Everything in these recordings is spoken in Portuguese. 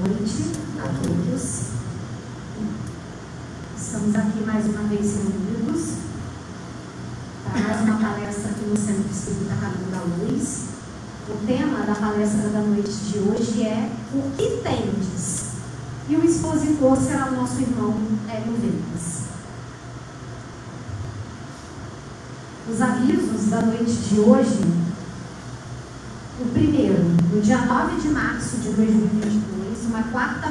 noite a todos. Estamos aqui mais uma vez reunidos para mais uma palestra aqui no Centro Espírita Caminho da Luz. O tema da palestra da noite de hoje é O que tendes? E o expositor será o nosso irmão Hélio Vegas. Os avisos da noite de hoje. O primeiro, no dia 9 de março de 2022, uma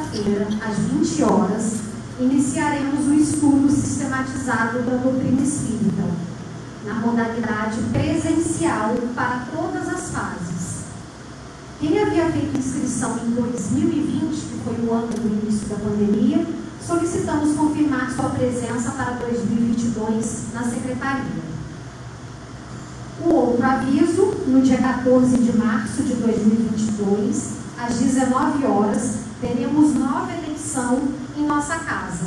quarta-feira, às 20 horas, iniciaremos o estudo sistematizado da doutrina espírita, na modalidade presencial para todas as fases. Quem havia feito inscrição em 2020, que foi o ano do início da pandemia, solicitamos confirmar sua presença para 2022 na secretaria. O outro aviso, no dia 14 de março de 2022, às 19 horas, teremos nova eleição em nossa casa.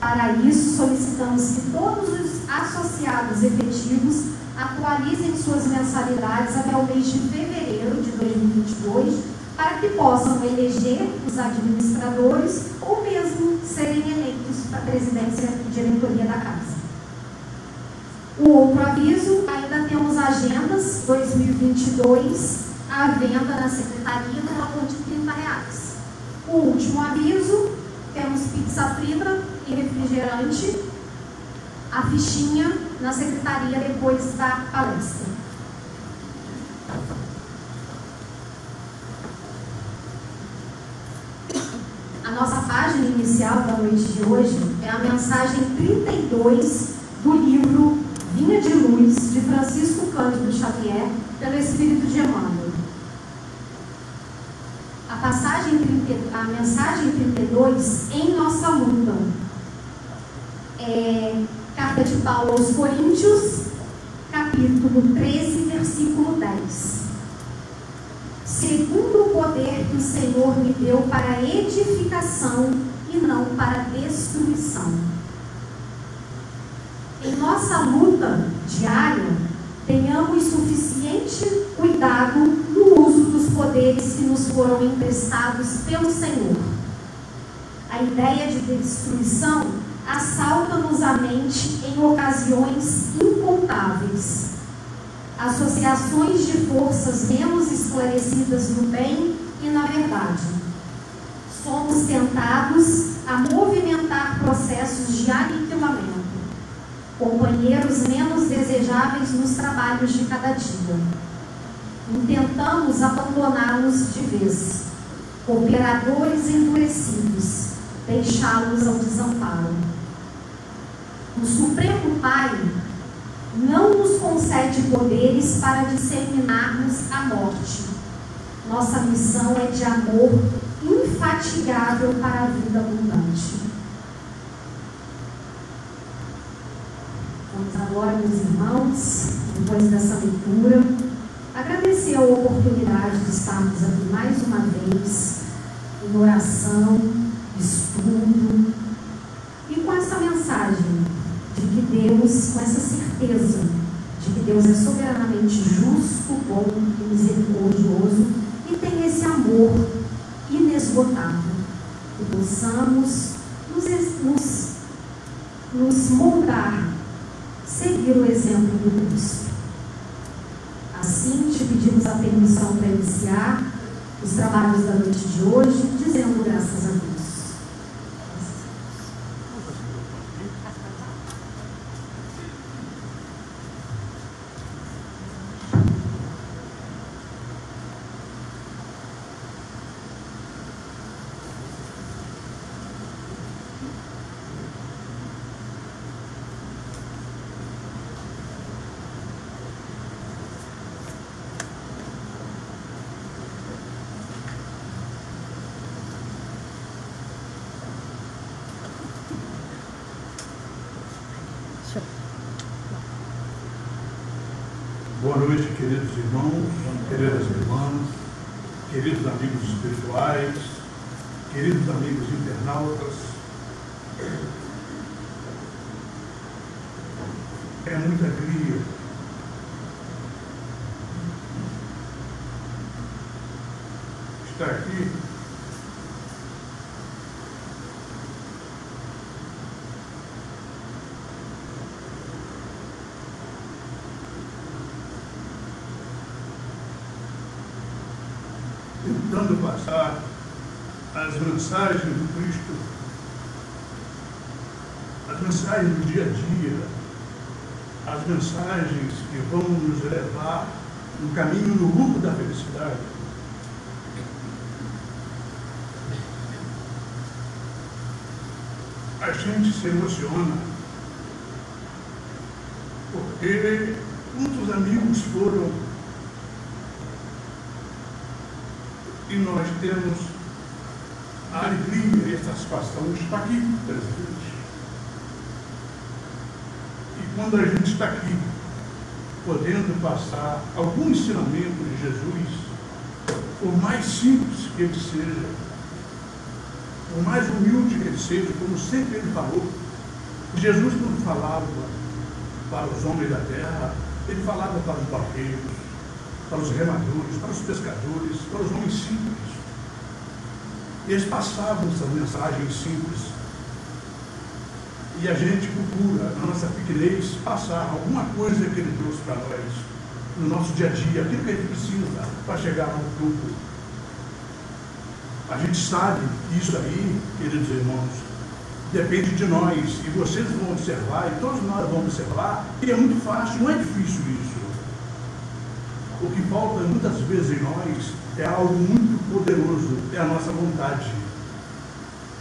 Para isso, solicitamos que todos os associados efetivos atualizem suas mensalidades até o mês de fevereiro de 2022, para que possam eleger os administradores ou mesmo serem eleitos para a presidência e diretoria da casa. O outro aviso, ainda temos agendas 2022 à venda na secretaria no valor de 30 reais. O último aviso, temos pizza frita e refrigerante, a fichinha na secretaria depois da palestra. A nossa página inicial da noite de hoje é a mensagem 32 do livro Vinha de Luz, de Francisco Cândido Xavier, pelo Espírito de Emmanuel. A passagem, a mensagem 32, em nossa luta. É, carta de Paulo aos Coríntios, capítulo 13, versículo 10. Segundo o poder que o Senhor me deu para edificação e não para destruição em nossa luta diária, tenhamos suficiente cuidado no dos poderes que nos foram emprestados pelo Senhor. A ideia de destruição assalta-nos a mente em ocasiões incontáveis. Associações de forças menos esclarecidas no bem e na verdade. Somos tentados a movimentar processos de aniquilamento companheiros menos desejáveis nos trabalhos de cada dia. Intentamos abandoná-los de vez, operadores endurecidos, deixá-los ao desamparo. O Supremo Pai não nos concede poderes para disseminarmos a morte. Nossa missão é de amor infatigável para a vida abundante. Vamos agora, meus irmãos, depois dessa leitura, agradecer a oportunidade de estarmos aqui mais uma vez, em oração, estudo, e com essa mensagem de que Deus, com essa certeza de que Deus é soberanamente justo, bom e misericordioso e tem esse amor inesgotável, que possamos nos, nos, nos moldar seguir o exemplo do Cristo. Assim, te pedimos a permissão para iniciar os trabalhos da noite de hoje, dizendo graças a Deus. Boa noite, queridos irmãos, queridas irmãs, queridos amigos espirituais, queridos amigos internautas. É muita alegria estar aqui tentando passar as mensagens do Cristo, as mensagens do dia a dia, as mensagens que vão nos levar no caminho, no rumo da felicidade. A gente se emociona porque muitos amigos foram e nós temos a alegria e a satisfação de estar aqui presente. E quando a gente está aqui, podendo passar algum ensinamento de Jesus, por mais simples que ele seja, por mais humilde que ele seja, como sempre ele falou, Jesus quando falava para os homens da terra, ele falava para os barqueiros, para os remadores, para os pescadores, para os homens simples. Eles passavam essa mensagem simples. E a gente procura, na nossa pequenez, passar alguma coisa que ele trouxe para nós, no nosso dia a dia, aquilo que a gente precisa para chegar no grupo. A gente sabe que isso aí, queridos irmãos, depende de nós. E vocês vão observar, e todos nós vamos observar, que é muito fácil, não é difícil isso. O que falta muitas vezes em nós é algo muito poderoso, é a nossa vontade.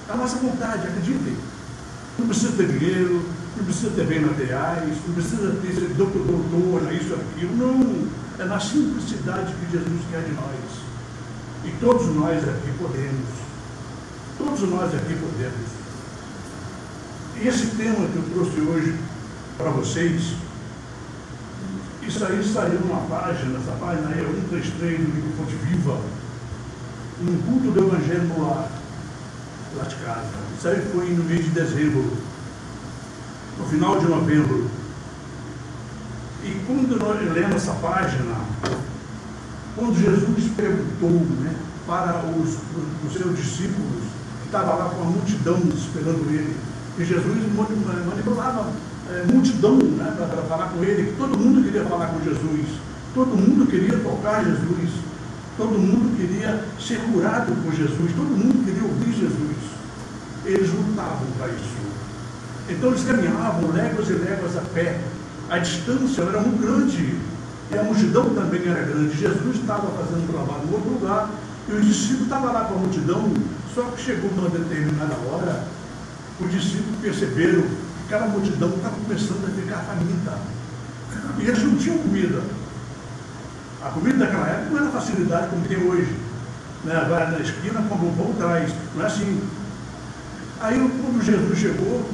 É a nossa vontade, acreditem. Não precisa ter dinheiro, não precisa ter bens materiais, não precisa ter ser doutor, doutor, isso, aquilo. Não. É na simplicidade que Jesus quer de nós. E todos nós aqui podemos. Todos nós aqui podemos. E esse tema que eu trouxe hoje para vocês, isso aí saiu numa página, essa página aí é 133 do livro Fonte Viva, um culto do Evangelho no lar, lá de casa. Isso aí foi no mês de dezembro, no final de novembro. E quando nós lemos essa página, quando Jesus perguntou né, para os, os seus discípulos, que estavam lá com a multidão esperando ele, e Jesus manipulava é, multidão né, para falar com ele, que todo mundo queria falar com Jesus, todo mundo queria tocar Jesus, todo mundo queria ser curado por Jesus, todo mundo queria ouvir Jesus. Eles lutavam para isso. Então eles caminhavam léguas e léguas a pé. A distância era muito grande e a multidão também era grande. Jesus estava fazendo trabalho em outro lugar e os discípulos estavam lá com a multidão, só que chegou uma determinada hora, os discípulos perceberam aquela multidão estava começando a ficar faminta. E eles não tinham comida. A comida daquela época não era facilidade como tem hoje. Né? Vai na esquina, compra um pão traz. Não é assim. Aí quando Jesus chegou,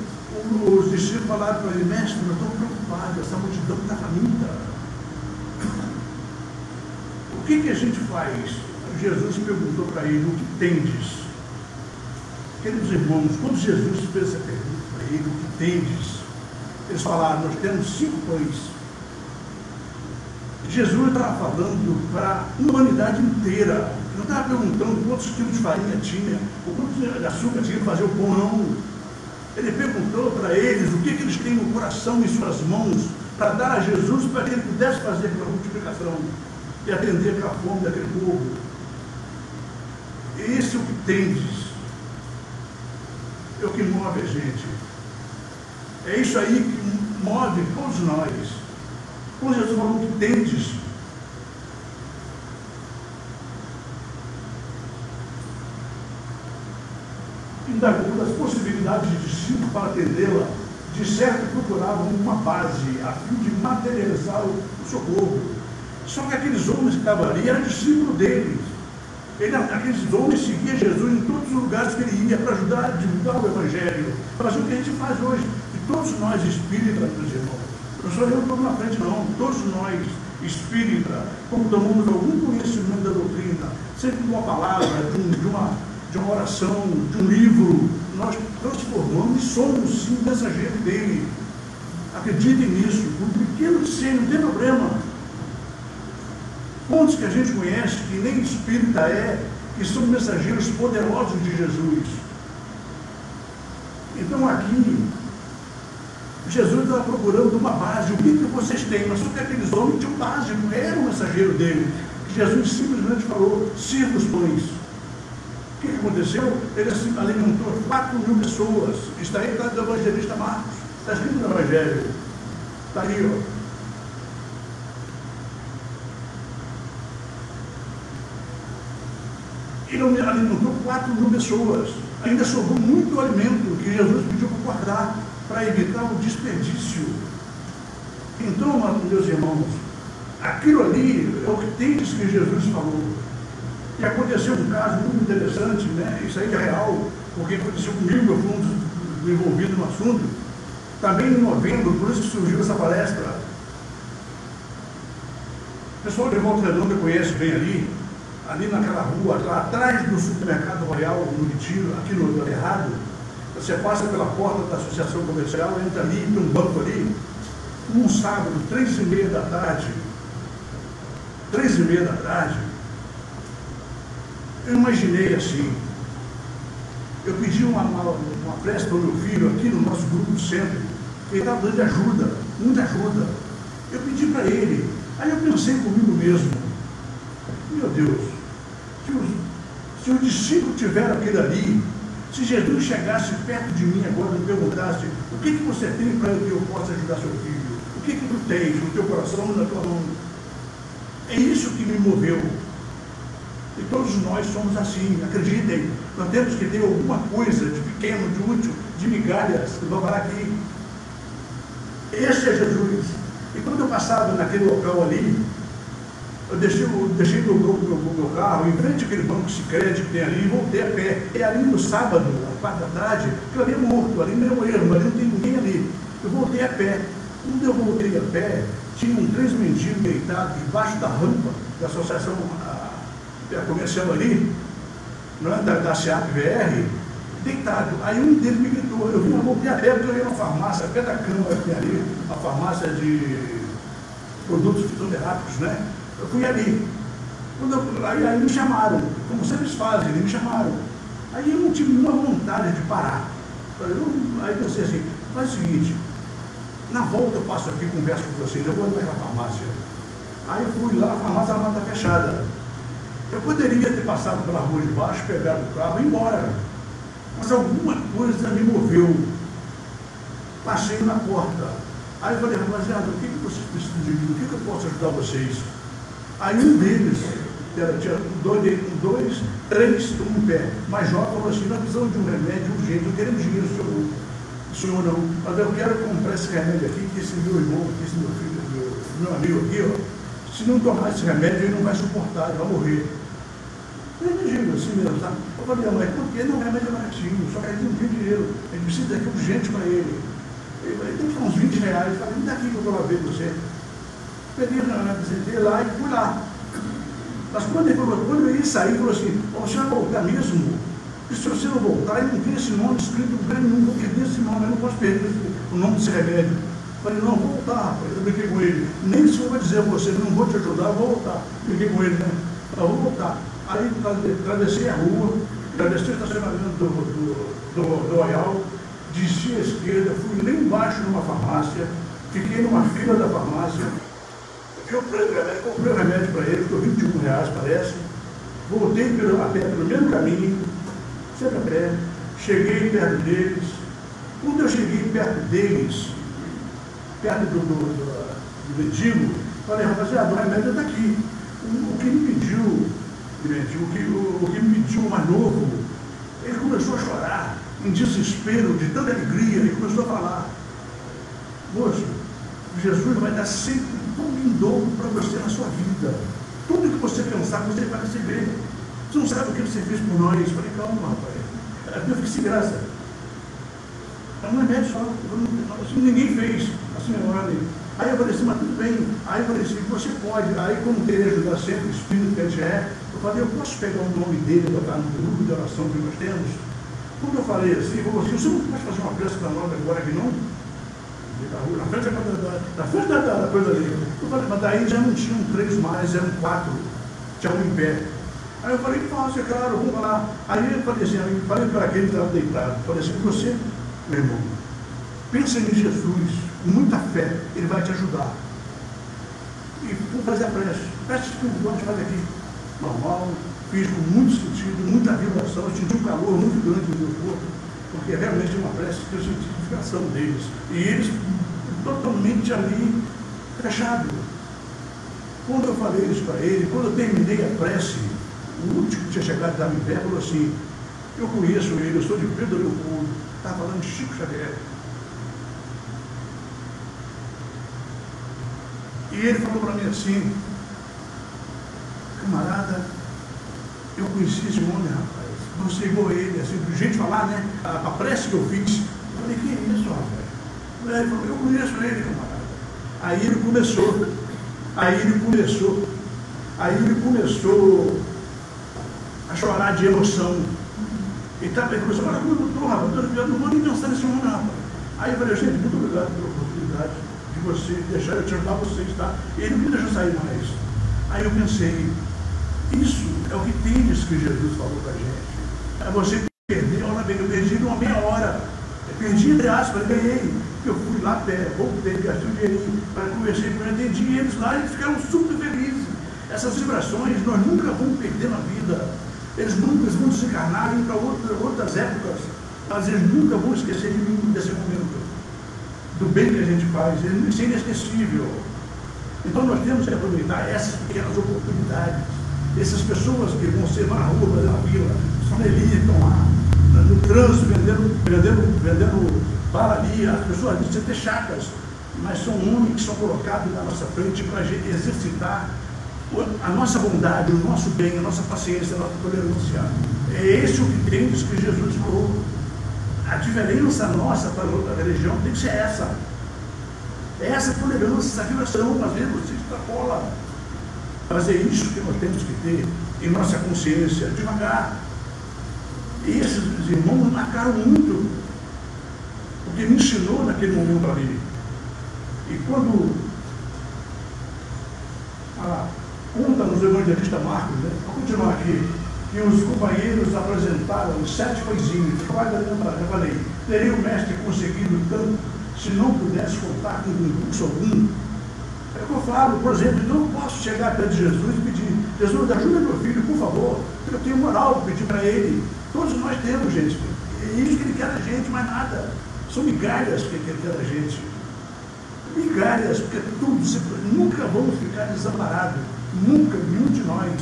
os discípulos falaram para ele, mestre, eu estou preocupado, essa multidão está faminta. O que, que a gente faz? Jesus perguntou para ele, o que tendes? Queridos irmãos, quando Jesus fez essa pergunta, ele, o que tendes? Eles falaram, nós temos cinco pães. Jesus estava falando para a humanidade inteira. Não estava perguntando quantos quilos de farinha tinha, ou quantos de açúcar tinha para fazer o pão, não. Ele perguntou para eles o que, que eles têm no coração e suas mãos para dar a Jesus para que ele pudesse fazer aquela multiplicação e atender aquela fome daquele povo. Esse é o que tendes. É o que move a gente. É isso aí que move todos nós. Quando Jesus falou que tendes, indagou das possibilidades de discípulo para atendê-la, de certo procuravam uma base a fim de materializar o socorro. Só que aqueles homens que estavam ali eram discípulos deles. Ele, aqueles homens seguiam Jesus em todos os lugares que ele ia para ajudar a divulgar o Evangelho, fazer o que a gente faz hoje todos nós espíritas, meus irmãos, não sou eu que estou na frente, não, todos nós espíritas, como tomamos algum conhecimento da doutrina, sempre de uma palavra, de, um, de, uma, de uma oração, de um livro, nós transformamos e somos sim mensageiros dele. Acreditem nisso, por pequeno que seja, não tem problema. Pontos que a gente conhece, que nem espírita é, que são mensageiros poderosos de Jesus. Então aqui Jesus estava procurando uma base. O que, que vocês têm? Mas só que aqueles homens tinham base, não era o mensageiro dele. Jesus simplesmente falou, sirva os pães. O que aconteceu? Ele alimentou 4 mil pessoas. Está aí está do evangelista Marcos. Está escrito no Evangelho. Está ali, ó. Ele alimentou 4 mil pessoas. Ainda sobrou muito alimento que Jesus pediu para guardar, para evitar o desperdício. Então, meus irmãos, aquilo ali é o que tem que Jesus falou. E aconteceu um caso muito interessante, né? Isso aí é real, porque aconteceu comigo, eu fui um envolvido no assunto. Também em novembro, por isso que surgiu essa palestra. O pessoal de Volta Redonda conhece bem ali, ali naquela rua, lá atrás do supermercado Royal, no Retiro, aqui no Errado. Você passa pela porta da Associação Comercial, entra ali, tem um banco ali, um sábado, três e meia da tarde, três e meia da tarde, eu imaginei assim, eu pedi uma, uma, uma prece para o meu filho aqui no nosso grupo do centro, ele estava dando ajuda, muita ajuda. Eu pedi para ele, aí eu pensei comigo mesmo, meu Deus, se o, se o discípulo tiver aquele ali, se Jesus chegasse perto de mim agora e me perguntasse, o que, que você tem para que eu possa ajudar seu filho? O que, que tu tens no teu coração, na tua mão? É isso que me moveu. E todos nós somos assim, acreditem. Nós temos que ter alguma coisa de pequeno, de útil, de migalhas, que vou falar aqui. Esse é Jesus. E quando eu passava naquele local ali, eu deixei, eu deixei meu, meu, meu, carro em frente àquele banco Sicredi que tem ali e voltei a pé. E ali no sábado, às quatro da tarde, eu ali é morto, ali não é um erro, ali não tem ninguém ali. Eu voltei a pé. Quando eu voltei a pé, tinham três mendigos deitados debaixo da rampa da associação a, a comercial ali, não é, da, da SEAP VR, deitado. Aí um deles me gritou, eu vim, eu voltei a pé, porque eu ia numa farmácia, pé da cama que tem ali, a farmácia de produtos fitoterápicos, né? Eu fui ali. Quando eu, aí, aí me chamaram, como sempre fazem, eles me chamaram. Aí eu não tive nenhuma vontade de parar. Eu, aí pensei assim, faz o seguinte, na volta eu passo aqui, converso com vocês, eu vou naquela farmácia. Aí eu fui lá, a farmácia está fechada. Eu poderia ter passado pela rua de baixo, pegado o carro e ir embora. Mas alguma coisa me moveu. Passei na porta. Aí eu falei, rapaziada, o que, que vocês precisam de mim? O que, que eu posso ajudar vocês? Aí um deles, era, tinha dois, dois, três, um pé, mais jovem, falou assim, nós precisamos de um remédio urgente, não queremos dinheiro, senhor senhor não, mas eu quero comprar esse remédio aqui, que esse meu irmão, que esse meu filho, meu, meu amigo aqui, ó, se não tomar esse remédio, ele não vai suportar, ele vai morrer. Eu digo assim mesmo, sabe? Eu falei, mas por que não é remédio baratinho? Só que ele não tem dinheiro, ele precisa daqui urgente para ele. Ele, ele tem que uns 20 reais. Eu falei, me dá aqui que eu vou lá ver você. Peguei na visitei lá e fui lá. Mas quando ele falou, quando eu ia sair, ele falou assim, o senhor vai voltar mesmo? E se você não voltar, eu não tem esse nome escrito no lugar nenhum, vou esse nome, eu não posso perder o nome desse remédio. Falei, não, vou voltar, rapaz. Eu brinquei com ele. Nem se eu vou dizer a você, não vou te ajudar, eu vou voltar. Brinquei com ele, né? Eu vou voltar. Aí atravessei a rua, atravessei o estacionamento do, do, do, do Royal, desci à esquerda, fui lá embaixo numa farmácia, fiquei numa fila da farmácia, eu comprei o remédio, para ele, ficou 21 reais, parece. Voltei pelo, a pé pelo mesmo caminho, sempre a pé, cheguei perto deles. Quando eu cheguei perto deles, perto do, do, do, do mendigo, falei, rapaziada, o remédio está aqui. O, o, que me pediu, o que, o, o que me pediu mais novo, ele começou a chorar, em desespero, de tanta alegria, ele começou a falar. Moço, Jesus vai dar sempre tudo em dobro para você na sua vida. Tudo que você pensar, você vai receber. Você não sabe o que você fez por nós. Eu falei, calma, rapaz. Deus fiquei sem graça. É um remédio só. Assim, ninguém fez. A senhora ali. Aí eu falei assim, mas tudo bem. Aí eu falei assim, você pode. Aí, como querer ajudar sempre, o Espírito que a gente é, eu falei, eu posso pegar o nome dele e botar no grupo de oração que nós temos? Quando eu falei assim, eu falei assim, você não pode fazer uma pressa para nós agora que não? Na frente da, da, frente da, da, coisa ali. Eu falei, mas daí já não tinham três mais, eram quatro. Tinha um em pé. Aí eu falei, fácil, é claro, vamos lá. Aí eu falei assim, eu falei para aquele que estava deitado, falei assim, você, meu irmão, pensa em Jesus, com muita fé, ele vai te ajudar. e fui fazer a prece. Prece que o Deus faz aqui. Normal, fiz com muito sentido, muita vibração, senti um calor muito grande no meu corpo, porque é realmente uma prece que eu senti a vibração deles. E eles totalmente ali fechados. Quando eu falei isso para ele, quando eu terminei a prece, o último que tinha chegado da minha falou assim, eu conheço ele, eu sou de Pedro Leopoldo, estava falando de Chico Xavier. E ele falou para mim assim, camarada, eu conheci esse homem, rapaz. Igual ele, assim, de falar, né? A, a prece que eu fiz. Eu falei, que é isso, rapaz? Ele falou, eu conheço ele, camarada. Aí ele começou, aí ele começou, aí ele começou a chorar de emoção. E tá, ele começou a falar, doutor, rapaz, eu não vou nem pensar nesse homem, rapaz. Aí eu falei, gente, muito obrigado pela oportunidade de você deixar eu te ajudar vocês, tá? Ele não me deixou sair mais. Aí eu pensei, isso é o que tens que Jesus falou para a gente. É você perder, olha bem, eu perdi uma meia hora. Eu perdi, entre aspas, ganhei. Eu fui lá, voltei, gastei um dinheirinho, para conversar com ele, atendi eles lá, eles ficaram super felizes. Essas vibrações nós nunca vamos perder na vida. Eles nunca eles vão desencarnar e ir para outras, outras épocas, mas eles nunca vão esquecer de mim desse momento. Do bem que a gente faz, isso é inesquecível. Então nós temos que aproveitar essas pequenas oportunidades. Essas pessoas que vão ser na rua, na vila, são ali, estão lá, no trânsito, vendendo, vendendo, vendendo bala ali, as pessoas dizem ter chacas, mas são homens que são colocados na nossa frente para exercitar a nossa bondade, o nosso bem, a nossa paciência, a nossa tolerância. É esse o que tem que Jesus falou. A diferença nossa para outra religião tem que ser essa. Essa tolerância, essa vibração, às vezes você extrapola. É isso que nós temos que ter em nossa consciência, devagar. E esses irmãos marcaram muito, porque me ensinou naquele momento ali. E quando ah, conta nos evangelistas Marcos, né? vou continuar aqui, que os companheiros apresentaram sete coisinhos, quase eu falei, teria o mestre conseguido tanto se não pudesse contar com recurso algum? É o que eu falo, por exemplo, eu posso chegar perto de Jesus e pedir, Jesus, ajuda meu filho, por favor, eu tenho moral para pedir para ele. Todos nós temos, gente. É isso que ele quer da gente, mais nada. São migalhas que ele quer da gente. Migalhas, porque tudo, nunca vamos ficar desamparados. Nunca, nenhum de nós.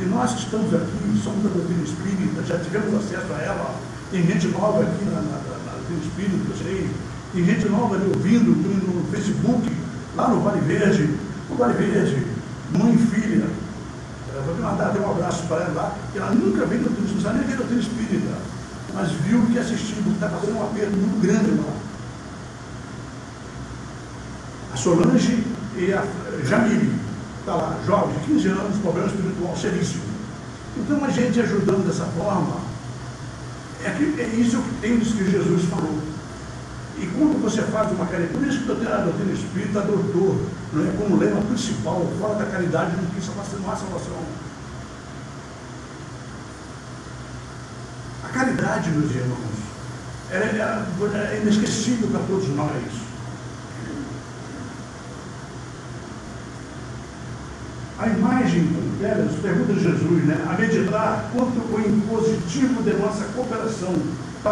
E nós que estamos aqui, somos da doutrina espírita, já tivemos acesso a ela. Tem gente nova aqui na, na, na doutrina espírita, eu sei tem gente nova ali ouvindo no Facebook, lá no Vale Verde, o Vale Verde, mãe e filha. Eu vou mandar até um abraço para ela lá, que ela nunca veio do turismo, nem veio do turismo espírita, mas viu que assistiu, que está fazendo um aperto muito grande lá. A Solange e a Jamile, está lá, jovem, de 15 anos, problema espiritual seríssimo. Então a gente ajudando dessa forma, é, que, é isso que tem que Jesus falou. E quando você faz uma caridade, por isso que a doutrina espírita adotou, não é como lema principal, fora da caridade não, salvação, não há salvação. A caridade, meus irmãos, ela, ela é inesquecível para todos nós. A imagem delas pergunta de Jesus, né? A meditar quanto o impositivo de nossa cooperação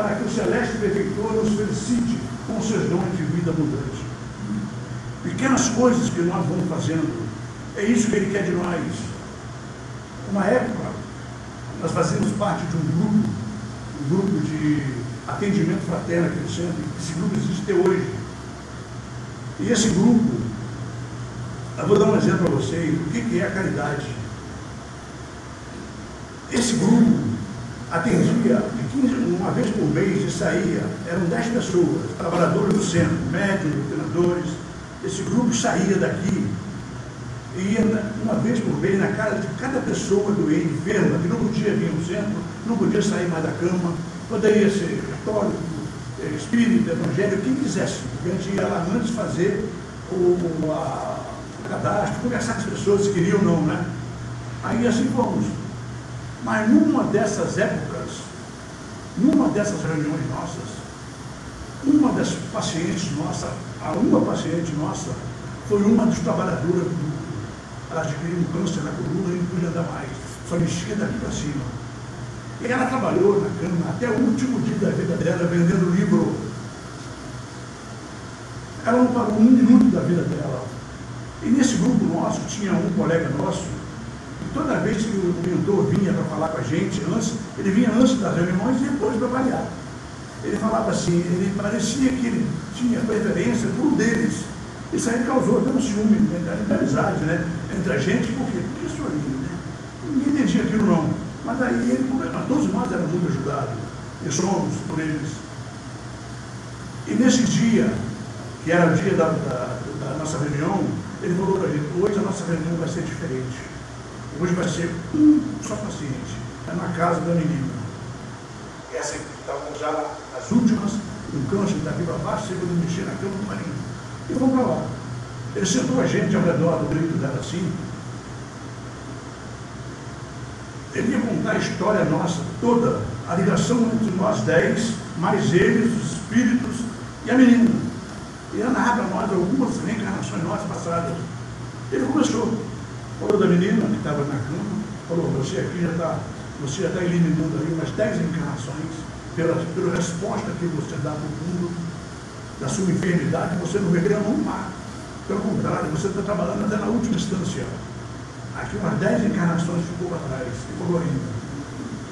para que o celeste benfeitor nos felicite com seus dons de vida abundante. Pequenas coisas que nós vamos fazendo, é isso que Ele quer de nós. Uma época, nós fazíamos parte de um grupo, um grupo de atendimento fraterno aqui no centro, esse grupo existe até hoje. E esse grupo, eu vou dar um exemplo para vocês, o que é a caridade. Esse grupo atendia uma vez por mês e saía, eram dez pessoas, trabalhadores do centro, médicos, treinadores. Esse grupo saía daqui e ia uma vez por mês na casa de cada pessoa doente, enferma, que não podia vir ao centro, não podia sair mais da cama, poderia ser católico, eh, espírita, evangélico, quem quisesse. A gente ia lá antes fazer o, a, o cadastro, conversar com as pessoas se queriam ou não, né? Aí assim fomos. Mas numa dessas épocas, numa dessas reuniões nossas, uma das pacientes nossa, a uma paciente nossa, foi uma dos trabalhadores do ela adquiriu um câncer na coluna e não podia andar mais. Só mexia daqui para cima. E ela trabalhou na cama até o último dia da vida dela, vendendo livro. Ela não parou um minuto da vida dela. E nesse grupo nosso tinha um colega nosso, toda vez que o mentor vinha para falar com a gente, antes, ele vinha antes das reuniões e depois para. Ele falava assim, ele parecia que ele tinha preferência por um deles. Isso aí causou até um ciúme, né, de amizade, né? Entre a gente, por quê? Porque isso aí, né? Ninguém entendia aquilo não. Mas aí ele, todos nós éramos muito ajudados, e somos por eles. E nesse dia, que era o dia da, da, da nossa reunião, ele falou para a gente, hoje a nossa reunião vai ser diferente. Hoje vai ser um só paciente. É na casa da menina. Essa estava já as últimas, um câncer daqui para baixo, segundo mexer na cama do marido. E vamos para lá. Ele sentou a gente ao redor do grito dela assim. Ele ia contar a história nossa toda, a ligação entre nós dez, mais eles, os espíritos e a menina. E ia narrar para nós algumas reencarnações nossas passadas. Ele começou, falou da menina que estava na cama, falou, você aqui já está, você já está eliminando aí umas dez encarnações pela, pela resposta que você dá para o mundo, da sua enfermidade, você não reclama um mar. Pelo contrário, você está trabalhando até na última instância. Aqui umas dez encarnações ficou para trás, e falou ainda.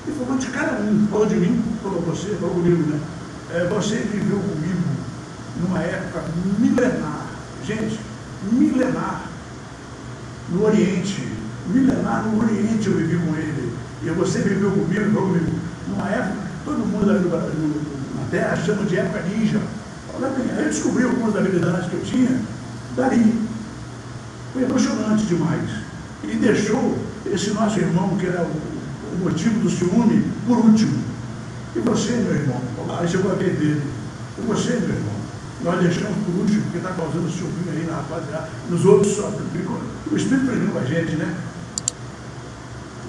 E falou de cada um, falou de mim, falou você, falou comigo, né? É, você viveu comigo numa época milenar, gente, milenar, no Oriente, milenar no Oriente eu vivi com ele. E você viveu comigo, falou comigo, numa época Todo mundo ali na Terra chama de época ninja. Aí eu descobri algumas habilidades que eu tinha dali. Foi emocionante demais. E deixou esse nosso irmão, que era o, o motivo do ciúme, por último. E você, meu irmão? Aí chegou a ver dele. E você, meu irmão? Nós deixamos por último, porque está causando ciúme aí na rapaziada. Nos outros só. O Espírito pregou com a gente, né?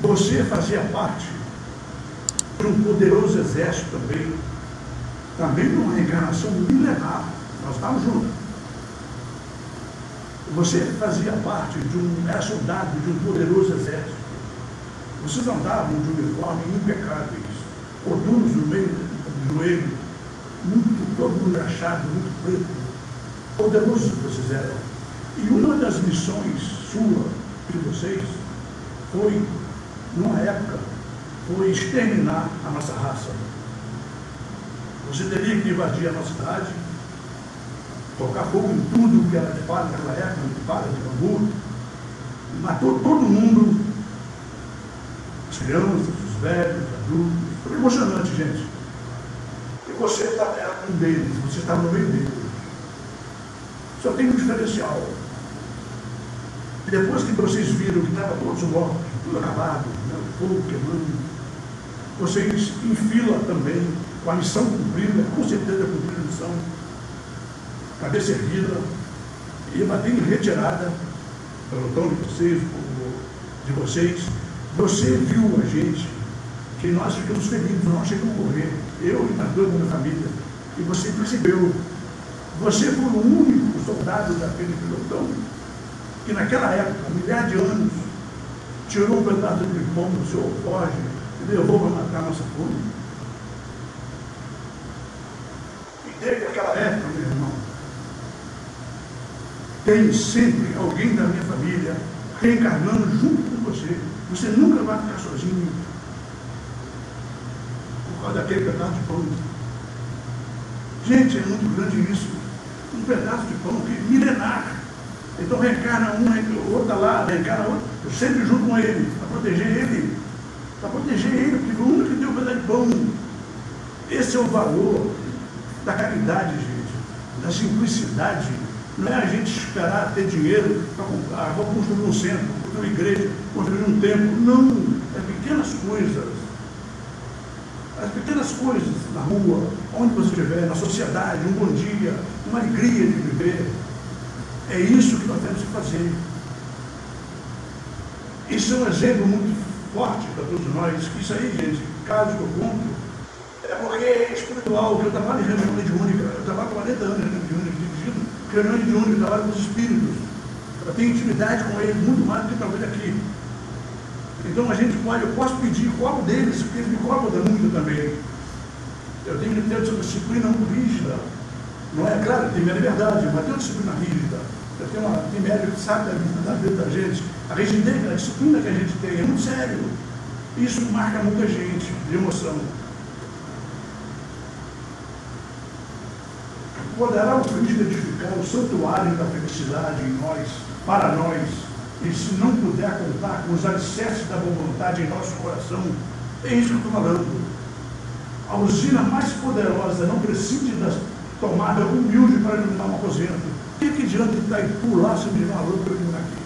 Você fazia parte de um poderoso exército também, também numa reencarnação milenar. Nós estávamos juntos. Você fazia parte de um, era soldado de um poderoso exército. Vocês andavam de uniforme impecáveis, coturnos no meio do joelho, muito, todo mundo achado, muito preto. Poderosos vocês eram. E uma das missões sua, de vocês, foi, numa época, foi exterminar a nossa raça. Você teria que invadir a nossa cidade, tocar fogo em tudo que era de fala naquela época, de fala, de bambu, matou todo mundo, as crianças, os velhos, os adultos. Foi emocionante, gente. E você tá, um deles, você estava no meio deles. Só tem um diferencial. Depois que vocês viram que estava todos mortos, tudo acabado, né, fogo queimando, vocês em fila também, com a missão cumprida, com certeza cumprida a missão, cabeça erguida, e bater em retirada, pelo tom de vocês, de vocês, você viu a gente, que nós ficamos felizes, nós chegamos a morrer, eu e a toda a minha família, e você percebeu, você foi o único soldado daquele pelotão que naquela época, milhares de anos, tirou um pedaço de pão do seu alforje levou para matar nossa fome. E desde aquela época, meu irmão, tem sempre alguém da minha família reencarnando junto com você. Você nunca vai ficar sozinho por causa daquele pedaço de pão. Gente, é muito grande isso. Um pedaço de pão que milenar. Então reencarna um, o outro está lá, reencarna outro, eu sempre junto com ele, para proteger ele para proteger ele, porque o único que deu verdade pão. Esse é o valor da caridade, gente, da simplicidade. Não é a gente esperar ter dinheiro para vou construir um centro, construir uma igreja, construir um templo. Não, é pequenas coisas. As pequenas coisas na rua, onde você estiver, na sociedade, um bom dia, uma alegria de viver. É isso que nós temos que fazer. Isso é um exemplo muito forte para todos nós, isso aí, gente, caso que eu conto, é porque é espiritual, que eu trabalho em reunião mediúnica, eu trabalho 40 anos em reunião mediúnica, dirigindo reunião mediúnica, trabalho com os espíritos, Eu tenho intimidade com eles muito mais do que talvez aqui. Então a gente pode, eu posso pedir cobro deles, porque eles me cobram muito também. Eu tenho que ter uma disciplina muito rígida. Não é claro, tem minha liberdade, mas tem uma disciplina rígida. Eu tenho, uma, tem médico que sabe da, da vida da gente. A rigidez, a disciplina que a gente tem é muito sério. Isso marca muita gente de emoção. Poderá o Cristo edificar o santuário da felicidade em nós, para nós, e se não puder contar com os alicerces da boa vontade em nosso coração, é isso que eu estou falando. A usina mais poderosa não precisa da tomada humilde para iluminar um aposento. O que, que adianta Itaipu lá se me luz para iluminar aqui?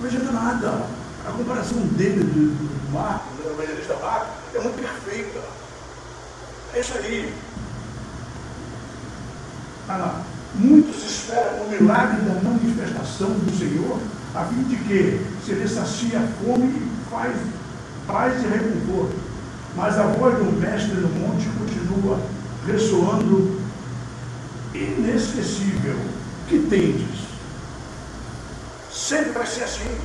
Não adianta nada. A comparação dele, do, do do evangelista Marcos, é muito perfeita. É isso aí. Ah, muitos esperam o milagre da manifestação do Senhor, a fim de que, se ele sacia a fome, faz paz e reconforto. Mas a voz do mestre no monte continua ressoando inesquecível. Que tendes? Sempre vai ser assim.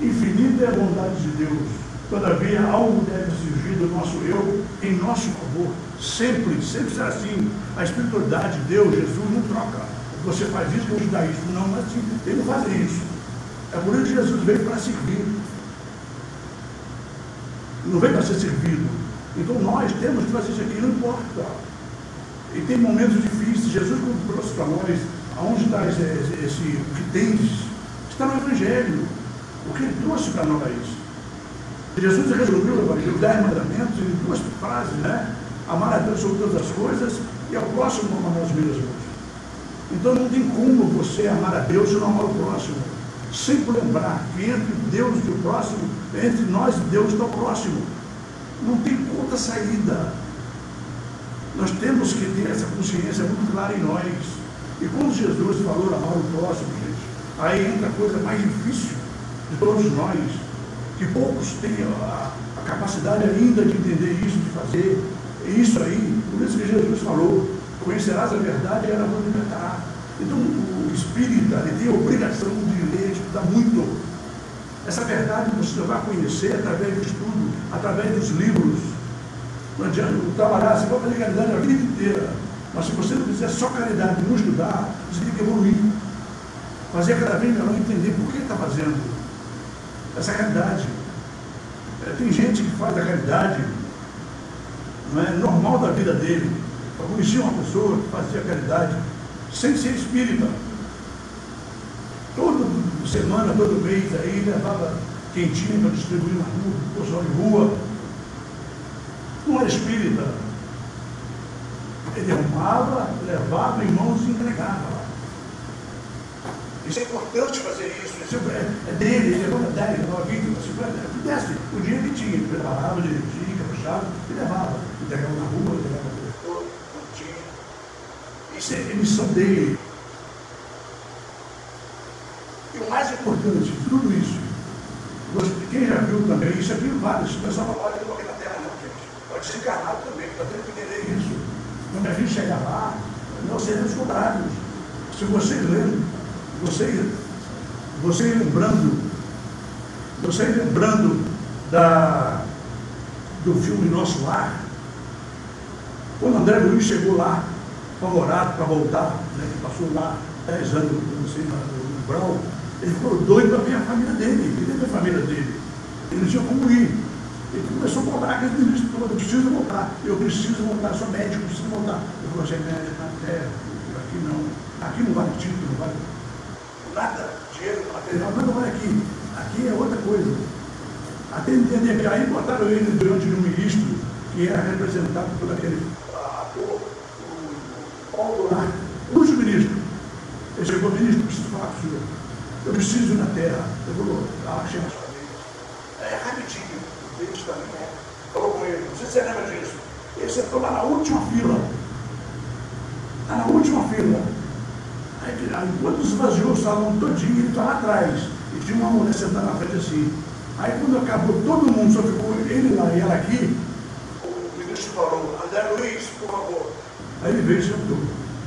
Infinita é a bondade de Deus. Todavia, algo deve surgir do nosso eu em nosso favor. Sempre, sempre será assim. A espiritualidade, Deus, Jesus, não troca. Você faz isso, dá isso. Não, mas ele não faz isso. É por isso que Jesus veio para servir. Não veio para ser servido. Então nós temos que fazer isso aqui, não importa. E tem momentos difíceis. Jesus trouxe para nós, aonde está esse, esse, o que tens, está no Evangelho. O que ele trouxe para nós. Jesus resumiu o Evangelho, dez mandamentos, em duas frases, né? Amar a Deus sobre todas as coisas e ao próximo como a nós mesmos. Então não tem como você amar a Deus e não amar o próximo. Sempre lembrar que entre Deus e o próximo, entre nós e Deus está o próximo. Não tem outra saída. Nós temos que ter essa consciência muito clara em nós. E quando Jesus falou amar o próximo, gente, aí entra a coisa mais difícil de todos nós, que poucos têm a, a capacidade ainda de entender isso, de fazer isso aí. Por isso que Jesus falou, conhecerás a verdade e ela vai libertar. Então o espírita ele tem a obrigação de ler, estudar muito. Essa verdade você vai conhecer através do estudo, através dos livros. Não adianta trabalhar, você pode fazer caridade a vida inteira. Mas se você não fizer só caridade e não estudar, você tem que evoluir. Fazer cada vez melhor entender por que está fazendo essa caridade. É, tem gente que faz a caridade não é, normal da vida dele. Eu conheci uma pessoa que fazia caridade sem ser espírita. Toda semana, todo mês aí levava quentinho para distribuir na rua, pessoal de rua. Não era espírita. Ele arrumava, levava em mãos e entregava. Isso é importante fazer isso. Isso é, é dele, ele levava 10, levava 20, 50, desce. O dia ele tinha, ele preparava direitinho, caprichava e levava. Entregava na rua, entregava no diretor, não tinha. Isso é emissão dele. E o mais importante de tudo isso, quem já viu também, isso aqui vários, o pessoal não pode ir na terra, não, gente. Pode ser encarnado também, está tendo que entender isso. Quando a gente chegar lá, nós seremos cobrados. Se vocês lerem, você, você lembrando, você lembrando da, do filme Nosso Lar, quando André Luiz chegou lá, apavorado para voltar, né, passou lá 10 anos, não sei, no Brau, ele ficou doido para ver a família dele, ele ver a família dele. Ele não tinha como ir. Ele começou a cobrar aqueles ministros todos, eu preciso voltar, eu preciso voltar, sou médico, preciso voltar. Eu falei, você é médico na terra, aqui não, aqui não vale título, não vale nada, dinheiro, material, mas não vale aqui. Aqui é outra coisa. Até entender aí botaram ele diante de um ministro que era representado por aquele o Paulo Goulart, o último ministro. Ele chegou, ministro, preciso falar com o senhor. Eu preciso ir na terra. Eu vou, chama as famílias. É rapidinho. O deles também é. Falou com ele, não sei se você lembra disso. Ele sentou lá na última fila. Lá na última fila. Aí, quando esvaziou o salão todinho, ele estava atrás. E tinha uma mulher sentada na frente assim. Aí quando acabou todo mundo, só ficou ele lá e ela aqui, o ministro falou, André Luiz, por favor. Aí ele veio e sentou.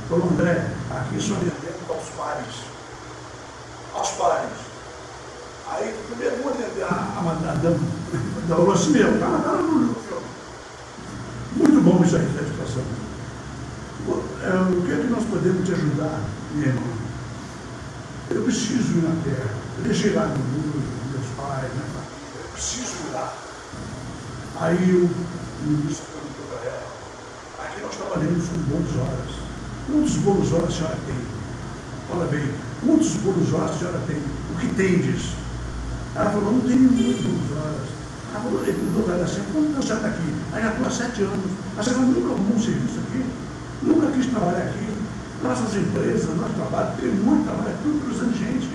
Falou, André, aqui só atento aos pares. aos pais. Aí, primeiro, vou atender a, a, a, a, falou assim mesmo, tá, tá no filme. Muito bom isso aí, essa situação. É, o que é que nós podemos te ajudar, minha irmã? Eu preciso ir na terra. Eu deixei lá no mundo, meus pais, né? Eu preciso ir lá. Aí o ela, trabalhamos com boas horas. Quantos boas horas a senhora tem? Olha bem, quantos boas horas a senhora tem? O que tem disso? Ela falou, não tenho muitas boas horas. Ela falou, ela assim, quanto tempo você está aqui? Aí já estou há sete anos. A senhora nunca arrumou um serviço aqui? Nunca quis trabalhar aqui? Nossas empresas, nosso trabalho, tem muito trabalho, é tudo cruzando gente.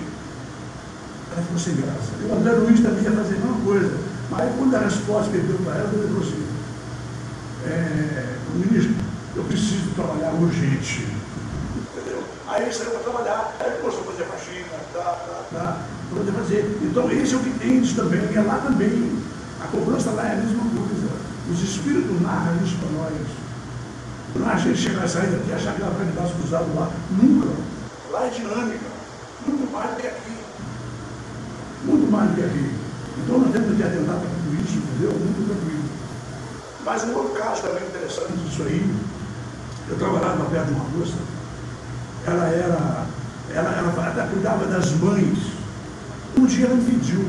Ela ficou sem graça. E o André Luiz também ia fazer a mesma coisa. Mas quando a resposta que deu para ela, ele falou assim, é, ministro, eu preciso trabalhar urgente. Entendeu? Aí ele saiu para trabalhar, aí começou a fazer faxina, tá, tá, tá, para poder fazer. Então esse é o que tem também, é lá também. A cobrança lá é a mesma coisa. Os espíritos narram isso para nós. Não a gente chegar e sair daqui e achar que ela vai me dar os cruzados lá. Nunca. Lá é dinâmica. Muito mais do que aqui. Muito mais do que aqui. Então nós temos que atentar para tudo isso, entendeu? Muito tranquilo. Mas um outro caso também interessante disso aí, eu trabalhava perto de uma moça, ela era, ela, cuidava das mães. Um dia ela me pediu,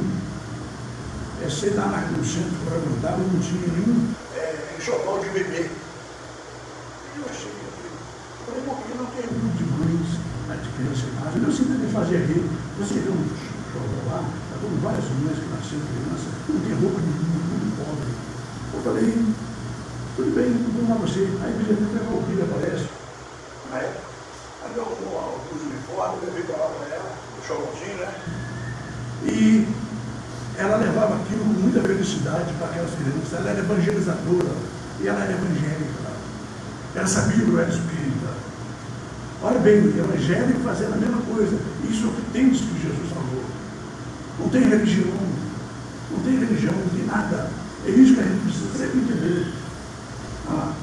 é, sei lá naquele centro que eu frequentava, não tinha nenhum é, enxoval de bebê. Eu achei, eu falei, porque não tem muito de mães de criança em casa. Eu sempre fazia rir. Você vê um show lá, dando várias mães que nasceram criança, não tem roupa de muito pobre. Eu falei, tudo bem, vamos lá você. Aí o presidente até o filho aparece. Aí, aí eu arrumou os uniformes, levei para lá para ela, o showzinho, né? E ela levava aquilo com muita felicidade para aquelas crianças. Ela era evangelizadora e ela era evangélica. Ela sabia que eu era espírita. Olha bem, o evangélico fazendo a mesma coisa. Isso é o que tem isso que Jesus falou. Não tem religião. Não tem religião, não tem nada. É isso que a gente precisa sempre entender. Ah.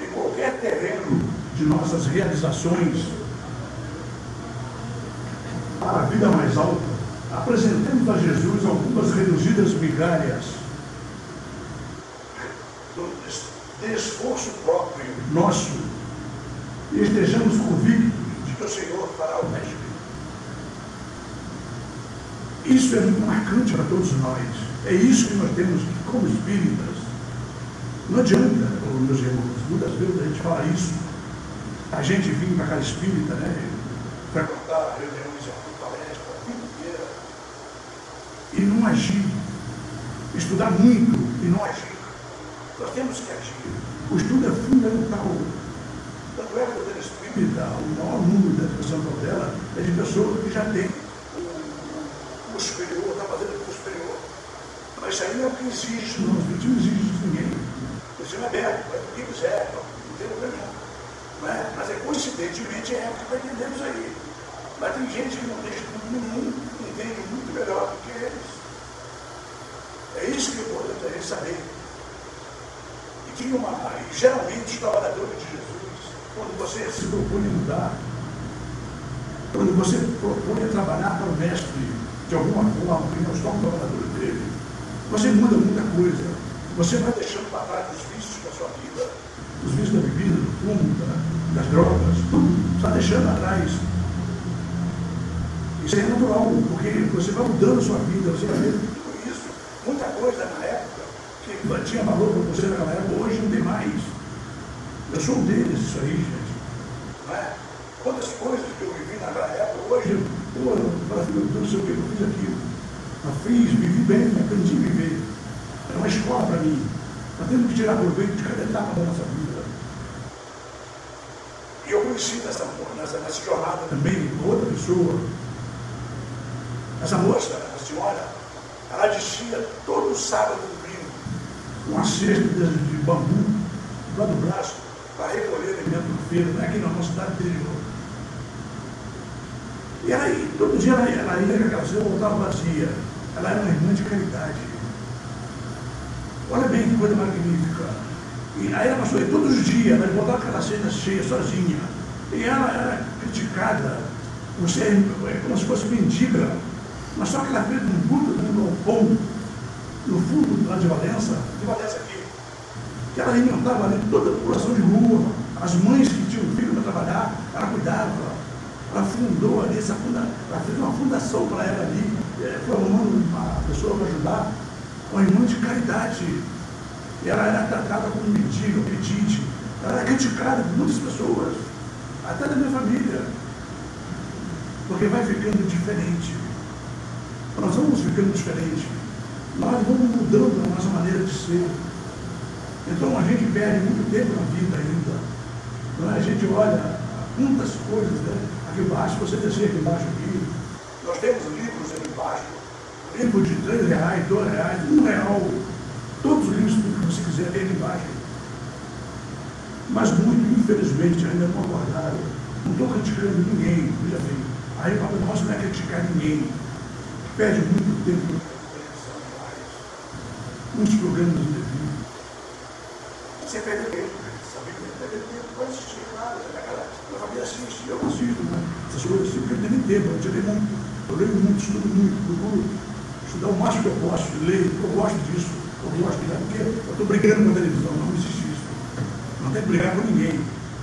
Em qualquer terreno de nossas realizações, para a vida mais alta, apresentemos a Jesus algumas reduzidas migalhas de esforço próprio nosso e estejamos convictos de que o Senhor fará o resto. Isso é muito marcante para todos nós. É isso que nós temos como espíritas. Não adianta, meus irmãos, muitas vezes a gente fala isso. A gente vinha para cada espírita, né? Frequentar reuniões palestras a vida inteira. E não agir. Estudar muito e não agir. Nós temos que agir. O estudo é fundamental. Tanto é que o espírita, o maior número da educação dela é de pessoas que já têm o, o superior, está fazendo o superior. Mas isso aí é o que exige, não. Não exige de ninguém. O ensino é aberto, é o que quiser, não tem problema não é? Mas é coincidentemente é o que entendemos aí. Mas tem gente que não tem estudo nenhum, entende muito melhor do que eles. É isso que é importante a gente saber tinha uma. E geralmente os trabalhadores de Jesus, quando você se propõe a mudar, quando você propõe a trabalhar para o mestre de alguma forma, que nós somos trabalhadores dele, você muda muita coisa. Você vai deixando para trás os vícios da sua vida, os vícios da bebida, do fumo, das drogas. Está deixando atrás. Isso é natural, porque você vai mudando a sua vida, você vai ver tudo isso. Muita coisa na época que tinha valor para você naquela época, hoje não tem mais. Eu sou um deles, isso aí, gente. É? Quantas coisas que eu vivi naquela época, hoje, pô, eu não sei o que eu fiz aquilo. Eu fiz, vivi bem, aprendi a viver. É uma escola para mim. Nós temos que tirar proveito de cada etapa da nossa vida. E eu conheci nessa, nessa, nessa jornada também outra pessoa. Essa moça, a senhora, ela descia todo sábado uma cesta de, bambu lá do braço para recolher alimento do feira, não é aqui na nossa cidade interior. E aí, todo dia ela, ela ia naquela cesta voltava vazia. Ela era uma irmã de caridade. Olha bem que coisa magnífica. E aí ela passou aí todos os dias, ela voltava aquela cesta cheia, sozinha. E ela era criticada, você é como se fosse mendiga, mas só que ela fez um culto no galpão, no fundo lá de Valença, de Valença aqui, que ela alimentava ali toda a população de rua, as mães que tinham filho para trabalhar, ela cuidava, ela fundou ali, essa funda, ela fez uma fundação para ela ali, é, foi arrumando uma pessoa para ajudar, uma irmã de caridade. E ela era tratada como mendiga, pedinte. Ela era criticada por muitas pessoas, até da minha família. Porque vai ficando diferente. Nós vamos ficando diferente. Nós vamos mudando a nossa maneira de ser. Então a gente perde muito tempo na vida ainda. A gente olha muitas coisas, né? aqui embaixo, você descer aqui embaixo aqui. Nós temos livros aqui embaixo. Livro de três reais, dois reais, um real. Todos os livros que você quiser aqui embaixo. Mas muito, infelizmente, ainda não aguardaram. Não estou criticando ninguém, veja bem. Aí o Papai Nosso não é criticar ninguém. Perde muito tempo muitos programas indevidos. Você perde tempo, sabe que perde tempo, pode assistir, claro, a família assiste, eu assisto, né? essas coisas assim, porque eu tempo, eu, tenho muito, eu leio muito, estudo muito, procuro estudar o máximo que eu posso, leio, eu gosto disso, eu gosto de porque eu estou brigando com a televisão, não existe isso. Não tem que brigar com ninguém.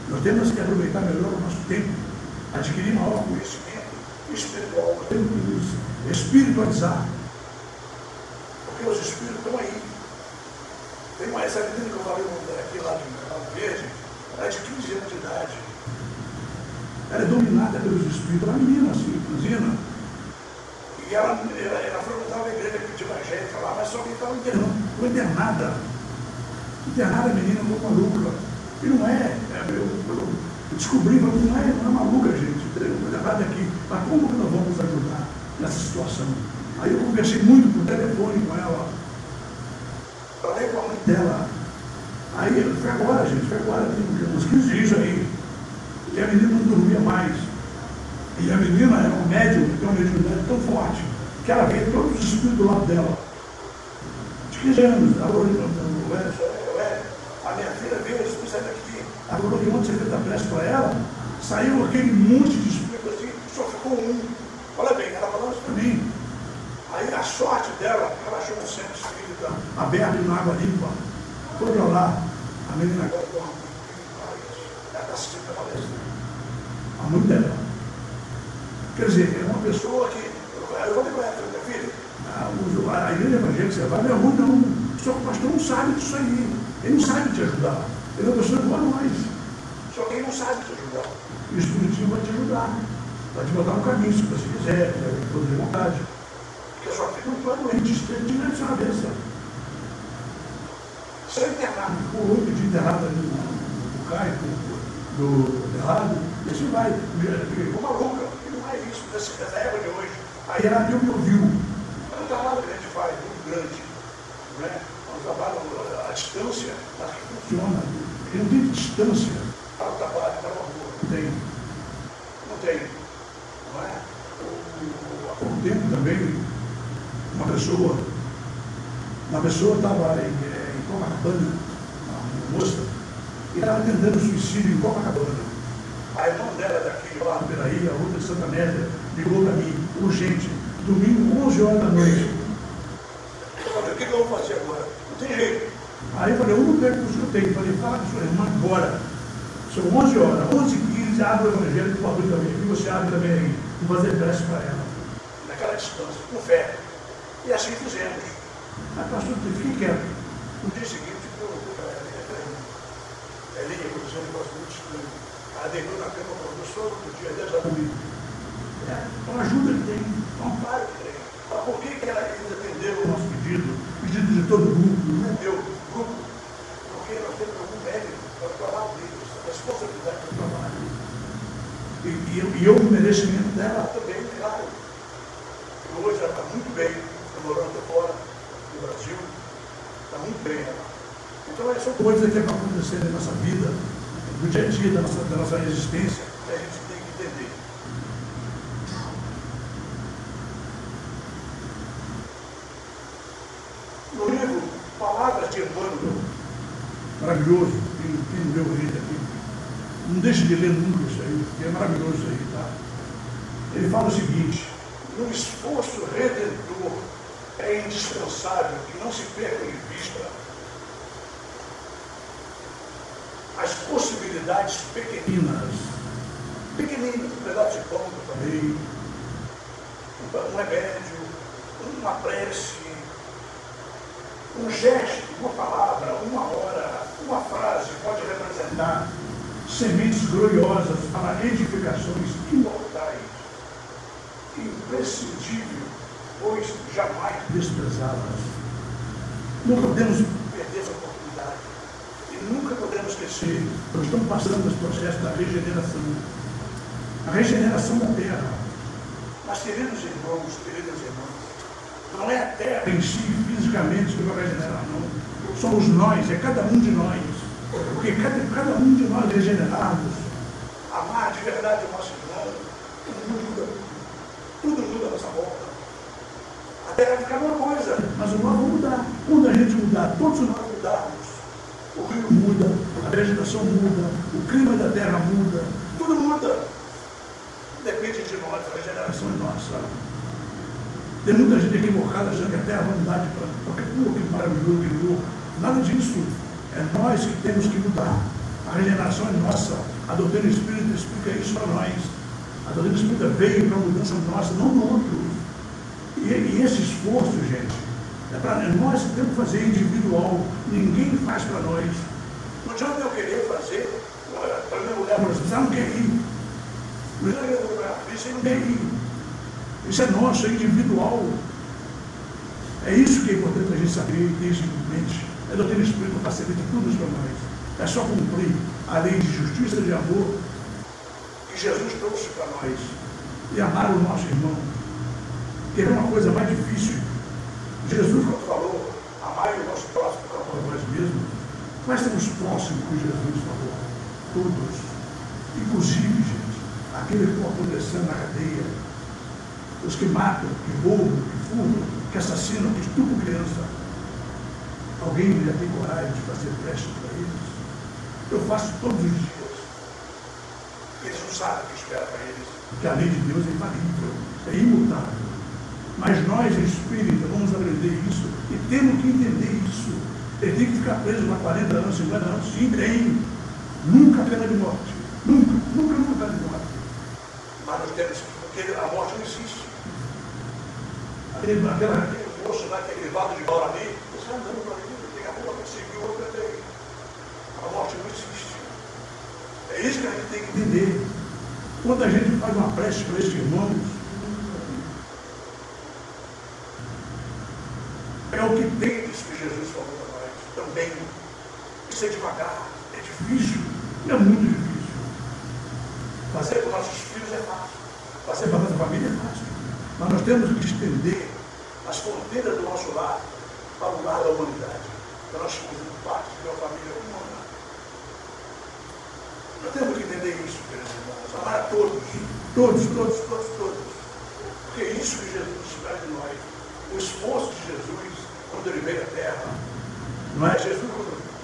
Nós temos que aproveitar melhor o nosso tempo, adquirir maior conhecimento espiritual, nós temos que espiritualizar. Porque os espíritos estão aí. Tem uma, essa menina que eu falei aqui lá de Cabo Verde, ela é de 15 anos de idade. Ela é dominada pelos espíritos, uma menina assim, cozinha. E ela, ela, ela frequentava a igreja de evangélica lá, mas só que estava foi internada. Internada a menina como maluca. E não é, é eu, eu descobri, mas não é, não é maluca, gente. Errada aqui. Mas como que nós vamos ajudar nessa situação? Aí eu conversei muito por telefone com ela. Falei com a mãe dela. Aí foi agora, gente, foi agora, tem uns 15 dias aí. E a menina não dormia mais. E a menina era um médium, tem uma mediunidade tão forte, que ela vê todos os espíritos do lado dela. De 15 anos, ela falou, a minha filha veio, eu sai daqui. Falou que ontem você fez a prece para ela, saiu aquele monte de espíritos assim, só ficou um. Olha bem, ela falou isso para mim. Aí a sorte dela, ela achou um centro espírita aberto na água limpa. Foi para lá. A menina agora dorme. Ela está assistindo a palestra. A mãe dela. Quer dizer, é uma pessoa que. Eu falei para ela, minha filha, a, igreja evangélica, você vai, meu não. Só que o pastor não sabe disso aí. Ele não sabe te ajudar. Ele é uma pessoa igual a nós. Só que ele não sabe te ajudar. E o Espiritismo vai te ajudar. Vai te botar um caminho, se você quiser, se for de vontade. Porque só que não doente, espiritismo é de cabeça. Se eu internar, o outro de enterrado ali no, no caico, do errado, esse vai, ficou maluca, e não é isso, dessa época de hoje. Aí ela deu me ouviu. É um trabalho que a gente faz, muito grande. Não é? é um trabalho à distância, mas que funciona. Ele não tem distância para o trabalho, para o amor. Não tem. Não tem. Não é? Há pouco tempo também, uma pessoa, uma pessoa estava em, em Copacabana, uma moça, e estava tentando suicídio em Copacabana. A irmã dela daqui, lá no Peraí, a outra de Santa Média, ligou para mim, urgente, domingo, 11 horas da noite. Falei, o que, eu vou fazer agora? Não tem jeito. Aí eu falei, o único tempo que eu tenho, falei, fala com sua irmã agora. São 11 horas, 11 h 15 abre o evangelho do abrir também. E você abre também aí, e fazer prece para ela. Naquela distância, com fé. E assim fizemos. Mas pastor, fique quieto. No dia seguinte, eu para ela, Elinha, professor, eu gosto muito estranho. Deitou na cama, professor, no dia 10 da comigo. É, então ajuda que tem, não para que tem. Mas por que, que ela eles atenderam o nosso pedido? Pedido de todo mundo, não é meu grupo. Porque nós temos algum mérito para trabalhar deles, a responsabilidade do trabalho. E, e, e eu, o merecimento dela também, claro. Hoje ela está muito bem, está morando fora do Brasil, está muito bem ela. Então, essas são coisas que é para acontecer na nossa vida, no dia a dia da nossa, da nossa existência, que a gente tem que entender. No livro Palavras de Emmanuel, maravilhoso, filho, filho meu querido aqui, Não deixe de ler nunca isso aí, porque é maravilhoso isso aí, tá? Ele fala o seguinte, no esforço redentor é indispensável que não se perca de vista as possibilidades pequeninas, pequeninas, um pedaço de pão que eu falei, um remédio, uma prece, um gesto, uma palavra, uma hora, uma frase pode representar sementes gloriosas para edificações imortais, imprescindível, pois jamais desprezá-las. Não podemos perder essa oportunidade. E nunca podemos esquecer, nós estamos passando esse processo da regeneração. A regeneração da terra. Mas, queridos irmãos, queridas irmãs, não é a terra em si, fisicamente, que vai regenerar, não. Somos nós, é cada um de nós. Porque cada, cada um de nós regenerados, amar de verdade o nosso irmão, tudo muda. Tudo muda a nossa volta. A terra vai ficar uma coisa, mas o nós vai mudar. Quando a gente mudar, todos nós mudarmos, o rio muda, a vegetação muda, o clima da terra muda, tudo muda. Depende de nós, a regeneração é nossa. Tem muita gente equivocada achando que a terra vai mudar de plano. Porque, pô, que maravilhoso, que louco. Nada disso. É nós que temos que mudar. A regeneração é nossa. A doutrina espírita explica isso para nós. A doutrina espírita veio para a mudança nossa, não do outro. E, e esse esforço, gente, é para nós que temos que fazer individual. Ninguém faz para nós. Adianta eu querer fazer para minha mulher, por exemplo, não quer ir. Isso não quer ir. Isso é nosso, é individual. É isso que é importante a gente saber e ter isso em mente. A doutrina espírita facilita tudo isso para nós. É só cumprir a lei de justiça e de amor que Jesus trouxe para nós. E amar o nosso irmão. Que é uma coisa mais difícil. Jesus, quando falou, amar o nosso próximo nós estamos próximos que Jesus falou. Todos. Inclusive, gente, aqueles que estão acontecendo na cadeia, os que matam, que roubam, que furtam, que assassinam, que estupram criança. Alguém já tem coragem de fazer prece para eles? Eu faço todos os dias. Eles não sabem o que espera para eles. Porque a lei de Deus é infalível, é imutável. Mas nós, espírita, vamos aprender isso e temos que entender isso. Ele tem que ficar preso para 40 anos, 50 anos, sim, tem. Nunca pena de morte. Nunca, nunca, nunca pena de morte. Mas nós temos, porque a morte não existe. Aquele, aquela, aquele moço lá, aquele vaso de Baurami, você andando por ali, daqui a pouco perseguiu outro até A morte não existe. É isso que a gente tem que entender. Quando a gente faz uma prece para esses irmãos, é o que tem isso que Jesus falou para nós também. Isso é devagar, é difícil, é muito difícil. Fazer com nossos filhos é fácil. Fazer para nossa família é fácil. Mas nós temos que estender as fronteiras do nosso lar para o lar da humanidade. Para nós fazermos parte de uma família humana. Nós temos que entender isso, queridos irmãos. Amar a todos. Todos, todos, todos, todos. Porque é isso que Jesus espera de nós. O esforço de Jesus quando ele veio à terra. É? Jesus,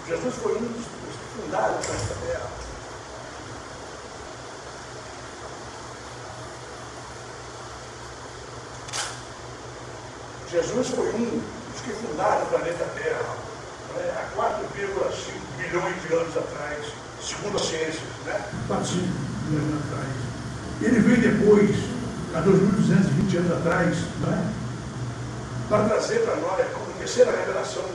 Jesus foi um dos que fundaram esta terra. Jesus foi um dos que fundaram o planeta Terra né, há 4,5 bilhões de anos atrás, segundo a ciência, né? 4,5 bilhões atrás. Ele veio depois, há 2.220 anos atrás, né? para trazer para nós, como terceira revelação,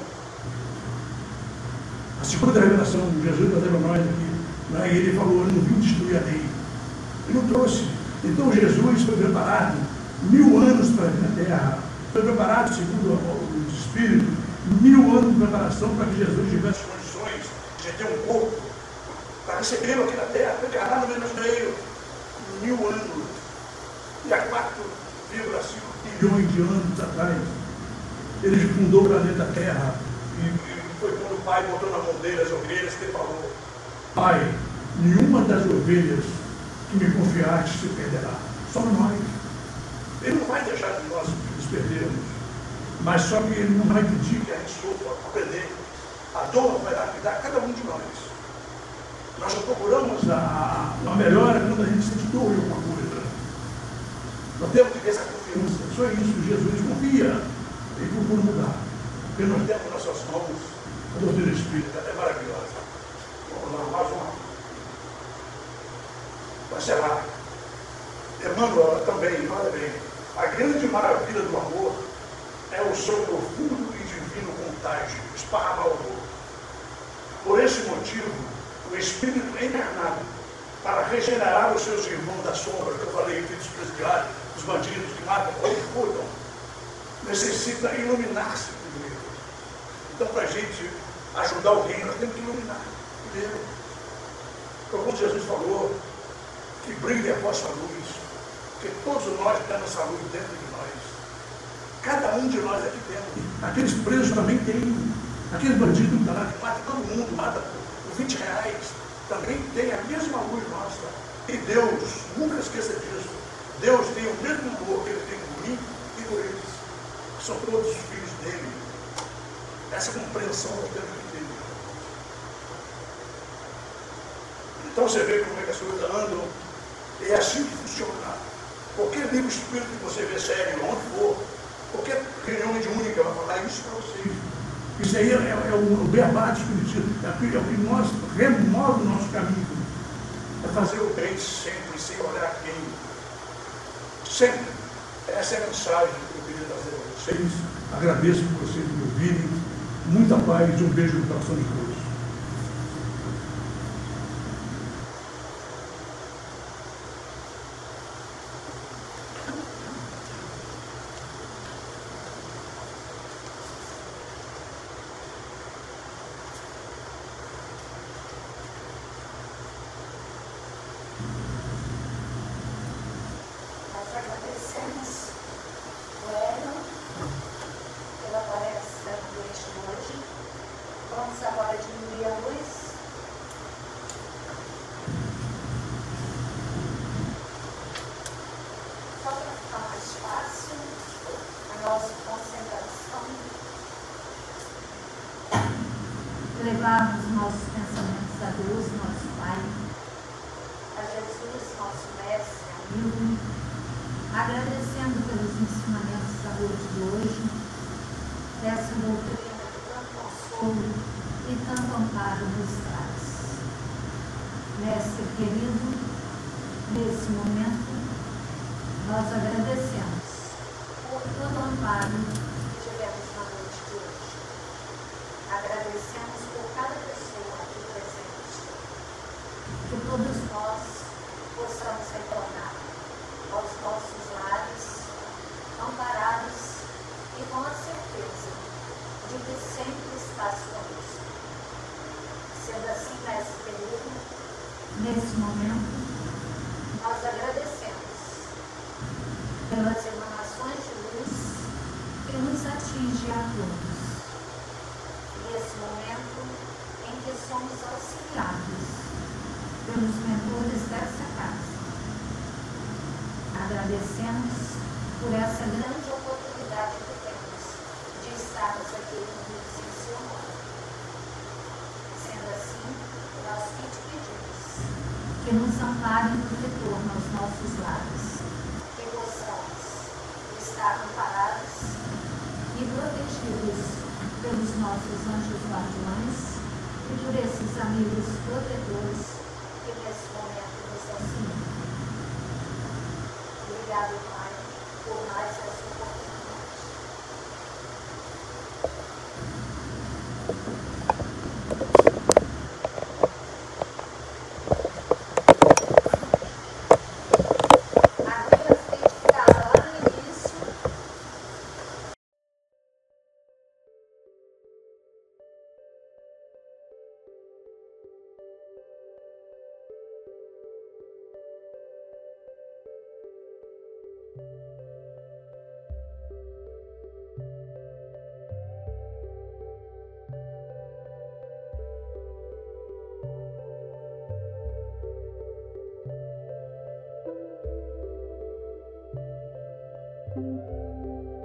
a segunda revelação de Jesus para nós aqui. Né? Ele falou, eu não vim destruir a lei. Ele não trouxe. Então Jesus foi preparado mil anos para vir na terra foi preparado, segundo o Espírito, mil anos de preparação para que Jesus tivesse condições de ter um corpo, para recebê-lo aqui na terra, para encarnar no meio. Mil anos. E há 4,5 bilhões de anos atrás, ele fundou o planeta Terra. E, foi quando o pai botou na mão dele as ovelhas que ele falou: Pai, nenhuma das ovelhas que me confiaste se perderá. Só nós. Ele não vai deixar de nós nos perdermos. Mas só que ele não vai pedir que a gente sofra, aprender. A dor vai dar a cada um de nós. Nós só procuramos a, a melhora quando a gente sente dor em alguma coisa. Nós temos que ter essa confiança. Só isso, Jesus confia e procura mudar. Porque nós temos nossas mãos a doutrina espírita, é maravilhosa. Vamos lá, mais uma. Vai ser lá. Emmanuel também, olha bem. A grande maravilha do amor é o seu profundo e divino contágio, esparra o amor. Por esse motivo, o Espírito é encarnado para regenerar os seus irmãos da sombra, que eu falei dos presidiários, dos bandidos que matam ou furtam, necessita iluminar-se. Então, para a gente ajudar o reino, nós temos que iluminar primeiro. Então, como Jesus falou, que brilhe a vossa luz, que todos nós temos essa luz dentro de nós. Cada um de nós aqui temos. Aqueles presos também têm. Aqueles bandidos que matam todo mundo, matam por 20 reais, também tem a mesma luz nossa. E Deus, nunca esqueça disso. Deus tem o mesmo amor que ele tem por mim e por eles. São todos os filhos dele. Essa compreensão nós temos que ter. Então você vê como é que as coisas andam. É assim que funciona. Qualquer livro espírito que você vê sério, onde for, qualquer reunião mediúnica vai falar isso para vocês. Isso aí é, é, é o beabá do Espiritismo, é, é o que nós remove o nosso caminho. É fazer o bem sempre, sem olhar quem. Sempre. Essa é a mensagem que eu queria trazer para vocês. Agradeço por vocês me ouvirem. Muita paz e um beijo no coração de todos. 감사합니다. Agradecemos pelas emanações de luz que nos atinge a todos nesse momento em que somos auxiliados pelos mentores dessa casa. Agradecemos por essa grande oportunidade que temos de estarmos aqui unidos em seu nome. Sendo assim, nós que te pedimos que nos ampare no retorno aos nossos lares, que possamos estar amparados e protegidos pelos nossos anjos guardiões e por esses amigos protetores que nesse momento nos auxiliam. Obrigado, Pai, por mais essa oportunidade.